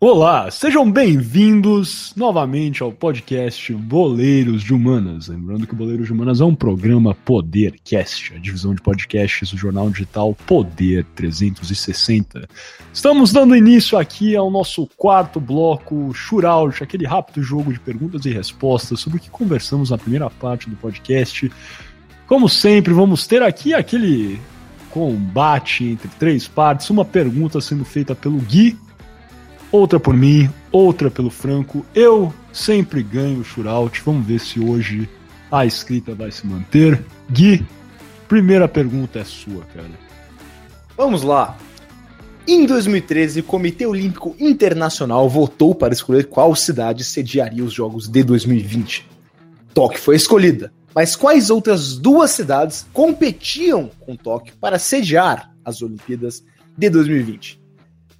Olá, sejam bem-vindos novamente ao podcast Boleiros de Humanas. Lembrando que Boleiros de Humanas é um programa Podercast, a divisão de podcasts do jornal digital Poder 360. Estamos dando início aqui ao nosso quarto bloco Shootout, aquele rápido jogo de perguntas e respostas sobre o que conversamos na primeira parte do podcast. Como sempre, vamos ter aqui aquele combate entre três partes, uma pergunta sendo feita pelo Gui outra por mim, outra pelo Franco. Eu sempre ganho o shootout. Vamos ver se hoje a escrita vai se manter. Gui, primeira pergunta é sua, cara. Vamos lá. Em 2013, o Comitê Olímpico Internacional votou para escolher qual cidade sediaria os Jogos de 2020. Tóquio foi escolhida, mas quais outras duas cidades competiam com Tóquio para sediar as Olimpíadas de 2020?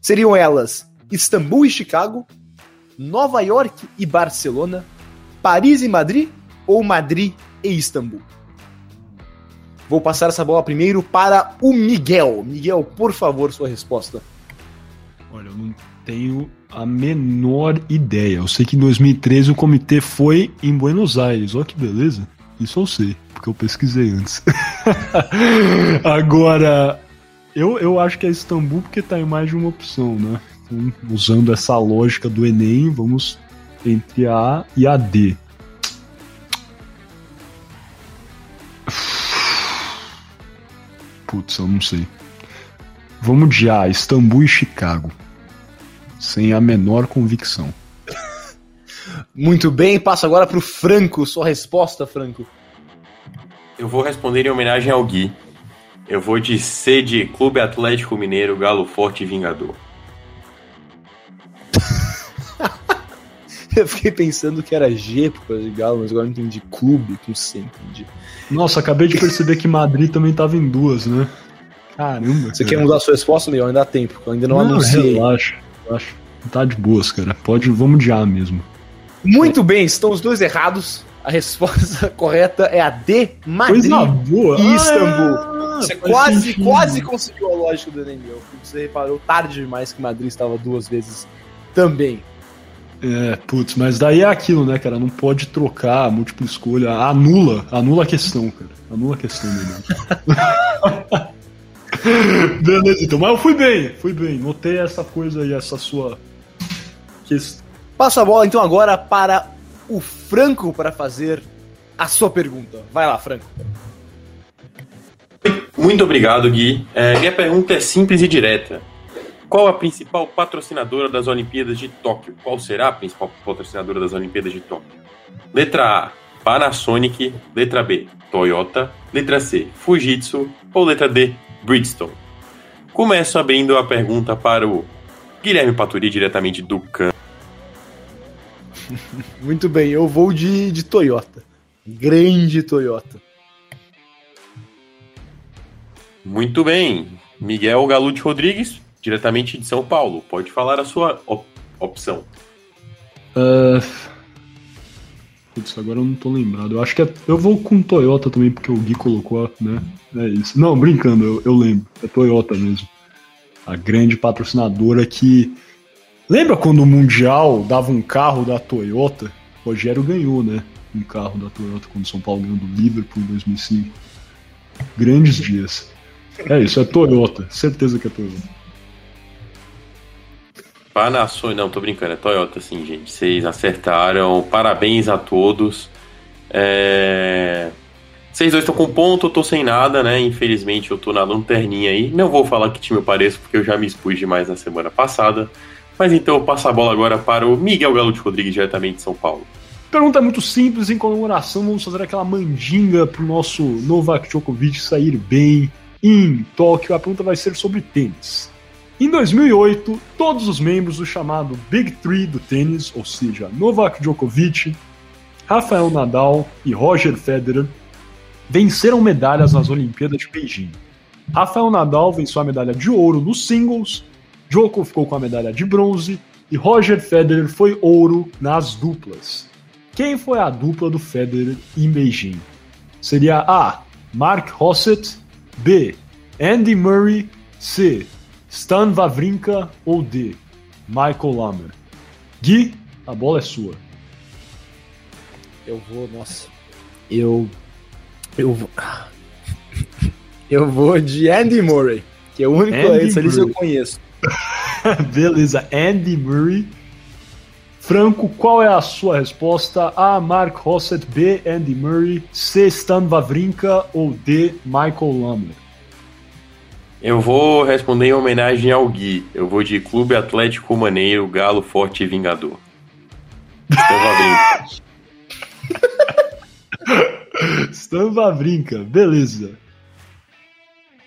Seriam elas Istambul e Chicago, Nova York e Barcelona, Paris e Madrid ou Madrid e Istambul? Vou passar essa bola primeiro para o Miguel. Miguel, por favor, sua resposta. Olha, eu não tenho a menor ideia. Eu sei que em 2013 o comitê foi em Buenos Aires. Olha que beleza. Isso eu sei, porque eu pesquisei antes. Agora, eu, eu acho que é Istambul porque tá em mais de uma opção, né? Então, usando essa lógica do Enem, vamos entre A e a D. Putz, eu não sei. Vamos de A, Istambul e Chicago. Sem a menor convicção. Muito bem, passo agora para o Franco. Sua resposta, Franco. Eu vou responder em homenagem ao Gui. Eu vou de C de Clube Atlético Mineiro, Galo Forte e Vingador. Eu fiquei pensando que era G por causa de Galo, mas agora eu entendi clube com C, entendi. Nossa, acabei de perceber que Madrid também tava em duas, né? Caramba. Você cara. quer mudar a sua resposta, Miguel? Ainda dá tempo, eu ainda não, não anunciei. Relaxa, relaxa. Tá de boas, cara. Pode, vamos de A mesmo. Muito bem, estão os dois errados. A resposta correta é a D, Madrid boa. e Istambul. Ah, você quase, sentido. quase conseguiu a lógica do Enem, Você reparou tarde demais que Madrid estava duas vezes também. É, putz, mas daí é aquilo, né, cara? Não pode trocar múltipla escolha. Anula, anula a questão, cara. Anula a questão dele. Beleza, então. Mas eu fui bem, fui bem. Notei essa coisa aí, essa sua questão. Passo a bola então agora para o Franco para fazer a sua pergunta. Vai lá, Franco. Muito obrigado, Gui. É, minha pergunta é simples e direta. Qual a principal patrocinadora das Olimpíadas de Tóquio? Qual será a principal patrocinadora das Olimpíadas de Tóquio? Letra A, Panasonic. Letra B, Toyota. Letra C, Fujitsu. Ou letra D, Bridgestone? Começo abrindo a pergunta para o Guilherme Paturi, diretamente do Can. Muito bem, eu vou de, de Toyota. Grande Toyota. Muito bem. Miguel Galute Rodrigues, diretamente de São Paulo. Pode falar a sua op opção. Uh... Putz, agora eu não tô lembrado. Eu acho que é... eu vou com Toyota também, porque o Gui colocou, né? É isso. Não, brincando, eu, eu lembro. É Toyota mesmo. A grande patrocinadora que. Lembra quando o Mundial dava um carro da Toyota? O Rogério ganhou, né? Um carro da Toyota quando o São Paulo ganhou do Liverpool em 2005. Grandes dias. É isso, é Toyota. Certeza que é Toyota. Panasonic, não, tô brincando, é Toyota, sim, gente. Vocês acertaram, parabéns a todos. É... Vocês dois estão com ponto, eu tô sem nada, né? Infelizmente eu tô na lanterninha aí. Não vou falar que time eu pareço, porque eu já me expus demais na semana passada. Mas então eu passo a bola agora para o Miguel Galo de Rodrigues, diretamente de São Paulo. Pergunta muito simples, em comemoração, vamos fazer aquela mandinga pro nosso Novak Djokovic sair bem em Tóquio. A pergunta vai ser sobre tênis. Em 2008, todos os membros do chamado Big Three do tênis, ou seja, Novak Djokovic, Rafael Nadal e Roger Federer, venceram medalhas nas Olimpíadas de Beijing. Rafael Nadal venceu a medalha de ouro nos singles, Djokovic ficou com a medalha de bronze e Roger Federer foi ouro nas duplas. Quem foi a dupla do Federer em Beijing? Seria A. Mark Hossett, B. Andy Murray, C. Stan Wawrinka ou D? Michael Lammer. Gui, a bola é sua. Eu vou, nossa. Eu. Eu vou. Eu vou de Andy Murray, que é o único essa lista que eu conheço. Beleza, Andy Murray. Franco, qual é a sua resposta? A. Mark Hossett, B. Andy Murray, C. Stan Wawrinka ou D. Michael Lammer? Eu vou responder em homenagem ao Gui. Eu vou de Clube Atlético Maneiro, Galo Forte e Vingador. Stan Wawrinka. Stan Wawrinka, beleza.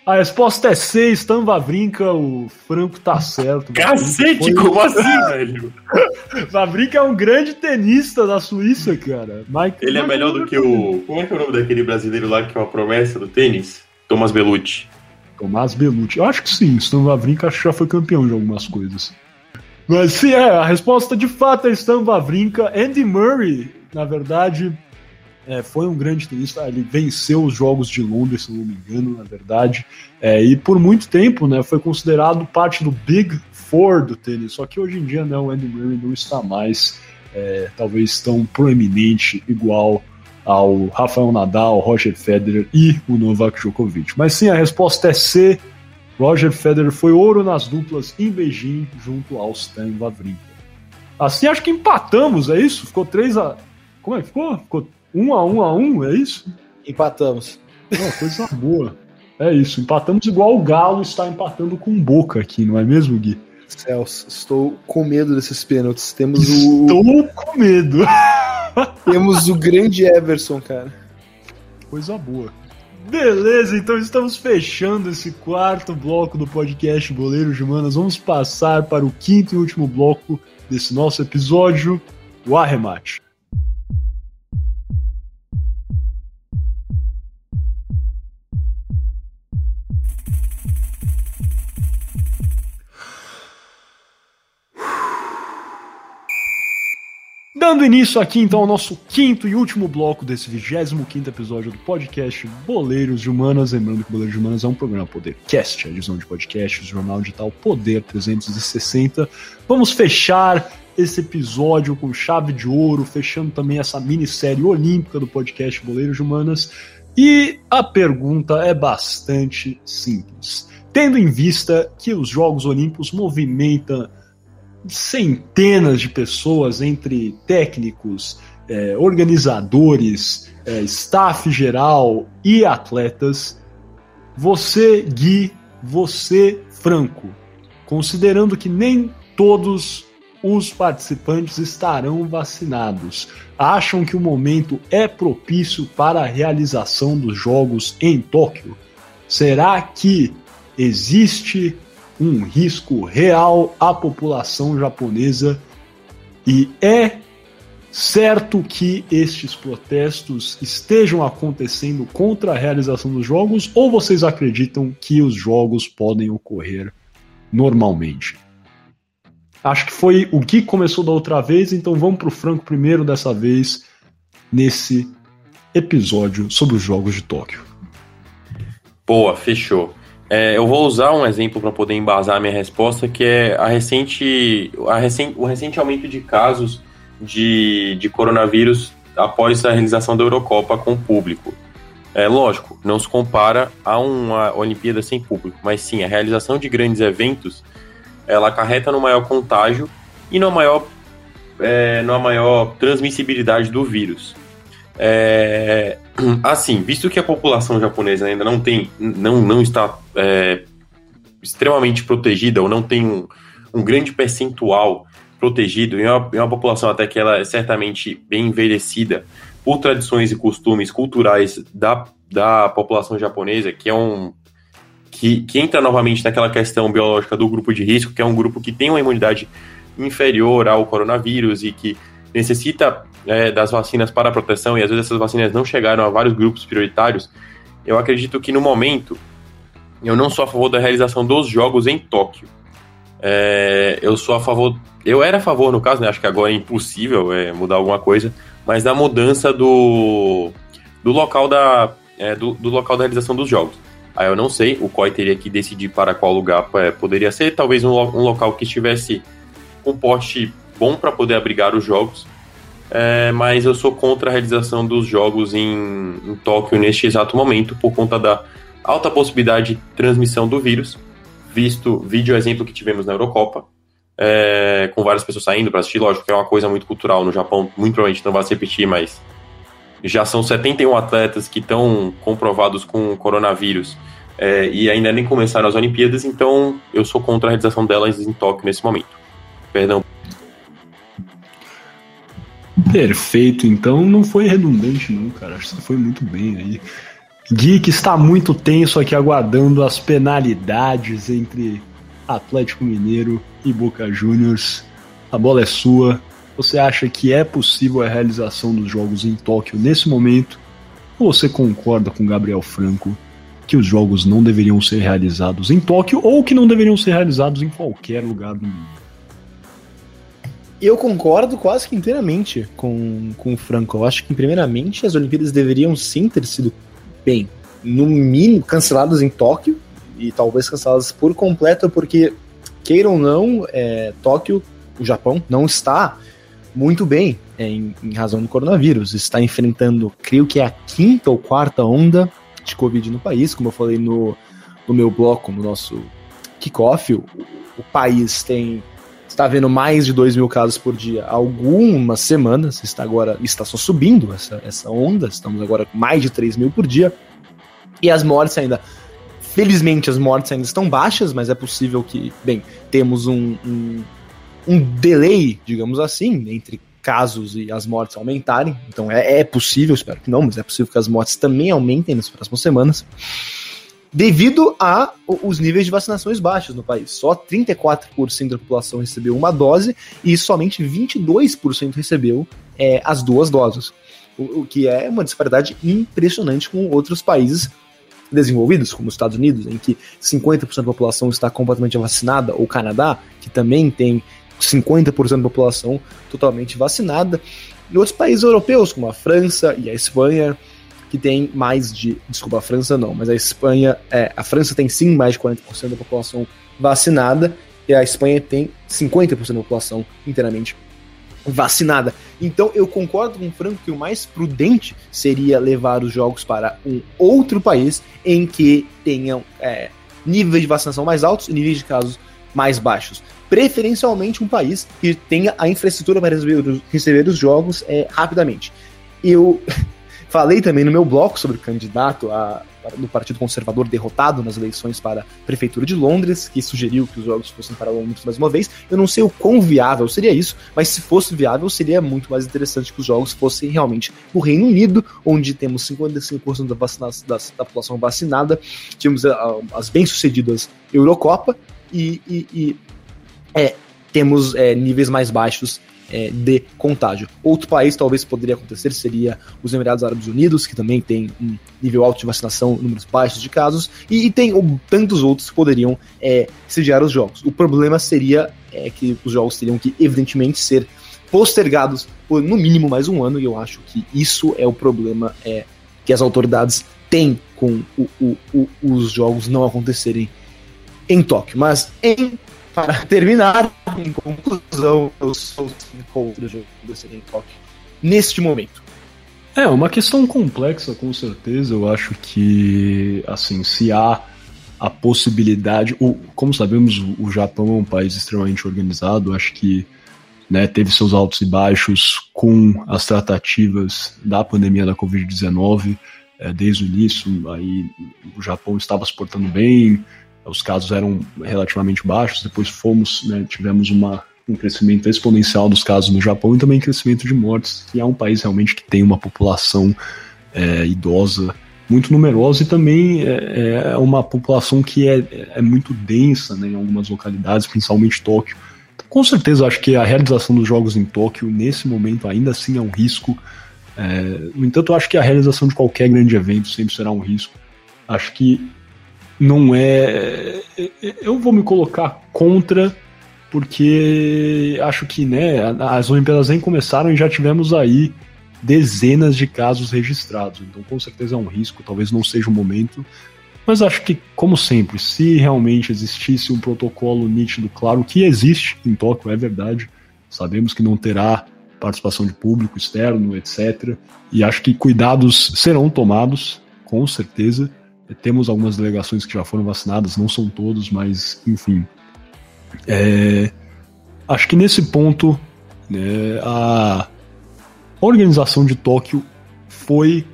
A resposta é C, Stan Vavrinka, o Franco tá certo. Cacete, foi... como assim, velho? Vavrinka é um grande tenista da Suíça, cara. Mike, Ele é melhor do que o... Como é que é o nome daquele brasileiro lá que é uma promessa do tênis? Thomas Bellucci. Tomás Bellucci. Eu acho que sim, Stan Wawrinka acho que já foi campeão de algumas coisas. Mas sim, é, a resposta de fato é Stan Wawrinka. Andy Murray, na verdade, é, foi um grande tenista, ele venceu os Jogos de Londres, se não me engano, na verdade, é, e por muito tempo né, foi considerado parte do Big Four do tênis, só que hoje em dia né, o Andy Murray não está mais é, talvez tão proeminente igual ao Rafael Nadal, Roger Federer e o Novak Djokovic. Mas sim, a resposta é C. Roger Federer foi ouro nas duplas em Beijing junto ao Stan Wawrinka. Assim acho que empatamos, é isso? Ficou 3 a Como é que ficou? Ficou um a um a um, é isso? Empatamos. Não, coisa boa. É isso, empatamos igual o Galo está empatando com Boca aqui, não é mesmo, Gui? Celso, estou com medo desses pênaltis. Temos o. Estou com medo. Temos o grande Everson, cara. Coisa boa. Beleza, então estamos fechando esse quarto bloco do podcast Boleiros de Manas. Vamos passar para o quinto e último bloco desse nosso episódio, o arremate. Dando início aqui então ao nosso quinto e último bloco desse 25 episódio do podcast Boleiros de Humanas. Lembrando que Boleiros de Humanas é um programa Podercast, a divisão de podcasts, jornal digital Poder 360. Vamos fechar esse episódio com chave de ouro, fechando também essa minissérie olímpica do podcast Boleiros de Humanas. E a pergunta é bastante simples. Tendo em vista que os Jogos Olímpicos movimentam centenas de pessoas, entre técnicos, é, organizadores, é, staff geral e atletas. Você, Gui, você, Franco, considerando que nem todos os participantes estarão vacinados, acham que o momento é propício para a realização dos Jogos em Tóquio? Será que existe um risco real à população japonesa e é certo que estes protestos estejam acontecendo contra a realização dos jogos ou vocês acreditam que os jogos podem ocorrer normalmente? Acho que foi o que começou da outra vez, então vamos para o Franco primeiro dessa vez nesse episódio sobre os Jogos de Tóquio. Boa, fechou. É, eu vou usar um exemplo para poder embasar a minha resposta, que é a recente, a recente, o recente aumento de casos de, de coronavírus após a realização da Eurocopa com o público. É lógico, não se compara a uma Olimpíada sem público, mas sim a realização de grandes eventos, ela acarreta no maior contágio e no maior, é, numa maior transmissibilidade do vírus. É, assim, visto que a população japonesa ainda não tem, não, não está é, extremamente protegida ou não tem um, um grande percentual protegido, e é uma, uma população até que ela é certamente bem envelhecida por tradições e costumes culturais da, da população japonesa, que é um que, que entra novamente naquela questão biológica do grupo de risco, que é um grupo que tem uma imunidade inferior ao coronavírus e que necessita é, das vacinas para a proteção e às vezes essas vacinas não chegaram a vários grupos prioritários, eu acredito que no momento eu não sou a favor da realização dos jogos em Tóquio. É, eu sou a favor, eu era a favor no caso, né, acho que agora é impossível é, mudar alguma coisa, mas da mudança do, do local da é, do, do, local da realização dos jogos. Aí eu não sei, o COI teria que decidir para qual lugar é, poderia ser, talvez um, um local que estivesse com porte bom para poder abrigar os jogos. É, mas eu sou contra a realização dos jogos em, em Tóquio neste exato momento, por conta da alta possibilidade de transmissão do vírus, visto vídeo exemplo que tivemos na Eurocopa, é, com várias pessoas saindo para assistir, lógico que é uma coisa muito cultural no Japão, muito provavelmente não vai se repetir, mas já são 71 atletas que estão comprovados com coronavírus é, e ainda nem começaram as Olimpíadas, então eu sou contra a realização delas em Tóquio nesse momento. Perdão. Perfeito, então não foi redundante não, cara, acho que você foi muito bem aí. Que está muito tenso aqui aguardando as penalidades entre Atlético Mineiro e Boca Juniors. A bola é sua. Você acha que é possível a realização dos jogos em Tóquio nesse momento? Ou você concorda com Gabriel Franco que os jogos não deveriam ser realizados em Tóquio ou que não deveriam ser realizados em qualquer lugar do mundo? Eu concordo quase que inteiramente com, com o Franco. Eu acho que, primeiramente, as Olimpíadas deveriam sim ter sido, bem, no mínimo, canceladas em Tóquio e talvez canceladas por completo, porque, queiram ou não, é, Tóquio, o Japão, não está muito bem é, em, em, razão do coronavírus. Está enfrentando, creio que é a quinta ou quarta onda de Covid no país, como eu falei no, no meu bloco, no nosso kickoff. O, o país tem está vendo mais de 2 mil casos por dia há algumas semanas, está agora está só subindo essa, essa onda, estamos agora com mais de 3 mil por dia, e as mortes ainda Felizmente as mortes ainda estão baixas, mas é possível que, bem, temos um, um, um delay, digamos assim, entre casos e as mortes aumentarem. Então é, é, possível, espero que não, mas é possível que as mortes também aumentem nas próximas semanas. Devido a os níveis de vacinações baixos no país. Só 34% da população recebeu uma dose e somente 22% recebeu é, as duas doses. O, o que é uma disparidade impressionante com outros países desenvolvidos, como os Estados Unidos, em que 50% da população está completamente vacinada, ou Canadá, que também tem 50% da população totalmente vacinada, e outros países europeus, como a França e a Espanha, que tem mais de. Desculpa, a França não, mas a Espanha. É, a França tem sim mais de 40% da população vacinada, e a Espanha tem 50% da população inteiramente vacinada. Então eu concordo com o Franco que o mais prudente seria levar os jogos para um outro país em que tenham é, níveis de vacinação mais altos e níveis de casos mais baixos. Preferencialmente um país que tenha a infraestrutura para receber, receber os jogos é, rapidamente. Eu falei também no meu bloco sobre o candidato a do Partido Conservador derrotado nas eleições para a Prefeitura de Londres, que sugeriu que os jogos fossem para Londres mais uma vez. Eu não sei o quão viável seria isso, mas se fosse viável, seria muito mais interessante que os jogos fossem realmente no Reino Unido, onde temos 55% da, da, da, população vacinada, tínhamos uh, as bem-sucedidas Eurocopa e, e, e é, temos é, níveis mais baixos é, de contágio. Outro país talvez poderia acontecer seria os Emirados Árabes Unidos, que também tem um nível alto de vacinação, números baixos de casos, e, e tem tantos outros que poderiam é, sediar os jogos. O problema seria é, que os jogos teriam que, evidentemente, ser postergados por no mínimo mais um ano, e eu acho que isso é o problema é, que as autoridades têm com o, o, o, os jogos não acontecerem em Tóquio. Mas em para terminar, em conclusão, eu sou o jogo em Tóquio neste momento. É, uma questão complexa, com certeza. Eu acho que, assim, se há a possibilidade. O, como sabemos, o Japão é um país extremamente organizado. Acho que né, teve seus altos e baixos com as tratativas da pandemia da Covid-19 é, desde o início. Aí o Japão estava se portando bem, os casos eram relativamente baixos, depois fomos, né, tivemos uma, um crescimento exponencial dos casos no Japão e também crescimento de mortes, e é um país realmente que tem uma população é, idosa muito numerosa e também é, é, uma população que é, é muito densa né, em algumas localidades, principalmente Tóquio. Com certeza, acho que a realização dos jogos em Tóquio, nesse momento, ainda assim é um risco. É, no entanto, acho que a realização de qualquer grande evento sempre será um risco. Acho que não é. Eu vou me colocar contra, porque acho que né, as Olimpíadas nem começaram e já tivemos aí dezenas de casos registrados. Então, com certeza é um risco, talvez não seja o momento. Mas acho que, como sempre, se realmente existisse um protocolo nítido, claro que existe em Tóquio, é verdade. Sabemos que não terá participação de público externo, etc. E acho que cuidados serão tomados, com certeza. Temos algumas delegações que já foram vacinadas, não são todos, mas enfim. É, acho que nesse ponto né, a organização de Tóquio foi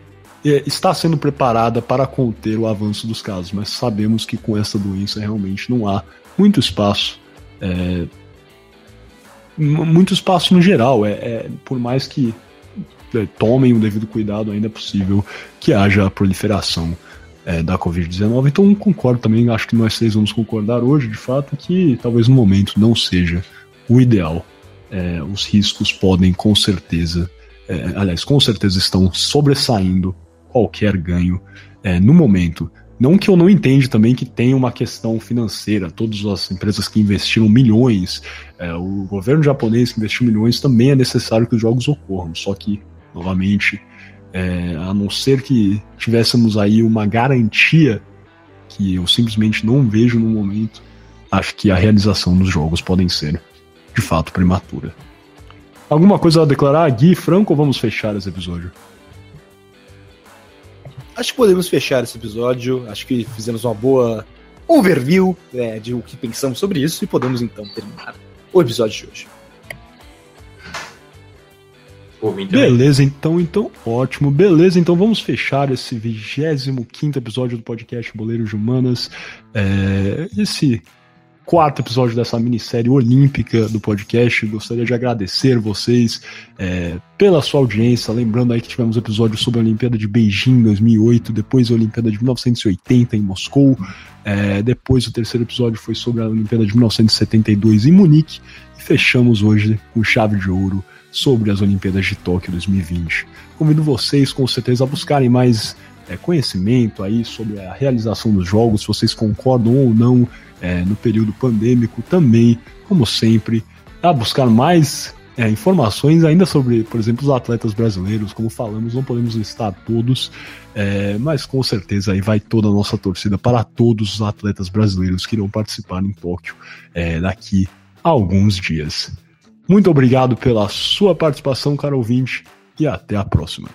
é, está sendo preparada para conter o avanço dos casos, mas sabemos que com essa doença realmente não há muito espaço, é, muito espaço no geral. É, é por mais que é, tomem o devido cuidado, ainda é possível que haja a proliferação é, da Covid-19. Então concordo também, acho que nós três vamos concordar hoje, de fato, que talvez no momento não seja o ideal. É, os riscos podem com certeza, é, aliás, com certeza estão sobressaindo qualquer ganho é, no momento. Não que eu não entenda também que tem uma questão financeira, todas as empresas que investiram milhões, é, o governo japonês que investiu milhões, também é necessário que os jogos ocorram. Só que, novamente, é, a não ser que tivéssemos aí uma garantia que eu simplesmente não vejo no momento, acho que a realização dos jogos podem ser de fato prematura. Alguma coisa a declarar, Gui Franco, ou vamos fechar esse episódio? Acho que podemos fechar esse episódio. Acho que fizemos uma boa overview é, de o que pensamos sobre isso e podemos então terminar o episódio de hoje. Beleza, então, então, ótimo. Beleza, então vamos fechar esse 25 episódio do podcast Boleiros de Humanas. É, esse quarto episódio dessa minissérie olímpica do podcast. Gostaria de agradecer vocês é, pela sua audiência. Lembrando aí que tivemos episódio sobre a Olimpíada de Beijing em 2008, depois a Olimpíada de 1980 em Moscou, é, depois o terceiro episódio foi sobre a Olimpíada de 1972 em Munique e fechamos hoje com chave de ouro sobre as Olimpíadas de Tóquio 2020. Convido vocês com certeza a buscarem mais é, conhecimento aí sobre a realização dos jogos, se vocês concordam ou não é, no período pandêmico, também, como sempre, a buscar mais é, informações ainda sobre, por exemplo, os atletas brasileiros, como falamos, não podemos listar todos, é, mas com certeza aí vai toda a nossa torcida para todos os atletas brasileiros que irão participar em Tóquio é, daqui a alguns dias. Muito obrigado pela sua participação, caro ouvinte, e até a próxima.